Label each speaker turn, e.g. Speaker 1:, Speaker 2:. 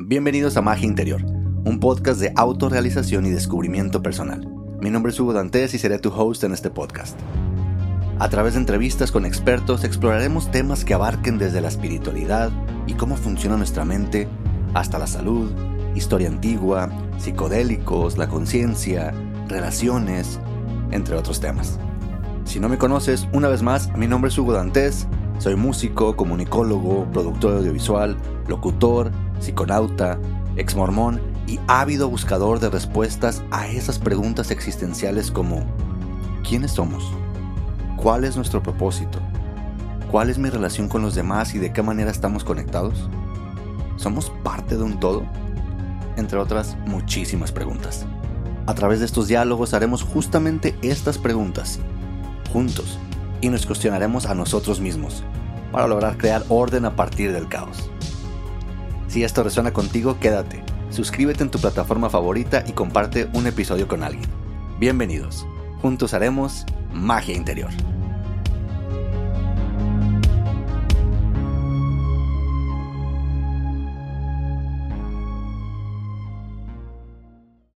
Speaker 1: Bienvenidos a Magia Interior, un podcast de autorrealización y descubrimiento personal. Mi nombre es Hugo Dantes y seré tu host en este podcast. A través de entrevistas con expertos exploraremos temas que abarquen desde la espiritualidad y cómo funciona nuestra mente, hasta la salud, historia antigua, psicodélicos, la conciencia, relaciones, entre otros temas. Si no me conoces, una vez más, mi nombre es Hugo Dantes, soy músico, comunicólogo, productor audiovisual, locutor, psiconauta, exmormón y ávido buscador de respuestas a esas preguntas existenciales como ¿quiénes somos? ¿Cuál es nuestro propósito? ¿Cuál es mi relación con los demás y de qué manera estamos conectados? ¿Somos parte de un todo? Entre otras muchísimas preguntas. A través de estos diálogos haremos justamente estas preguntas, juntos, y nos cuestionaremos a nosotros mismos, para lograr crear orden a partir del caos. Si esto resuena contigo, quédate, suscríbete en tu plataforma favorita y comparte un episodio con alguien. Bienvenidos, juntos haremos magia interior.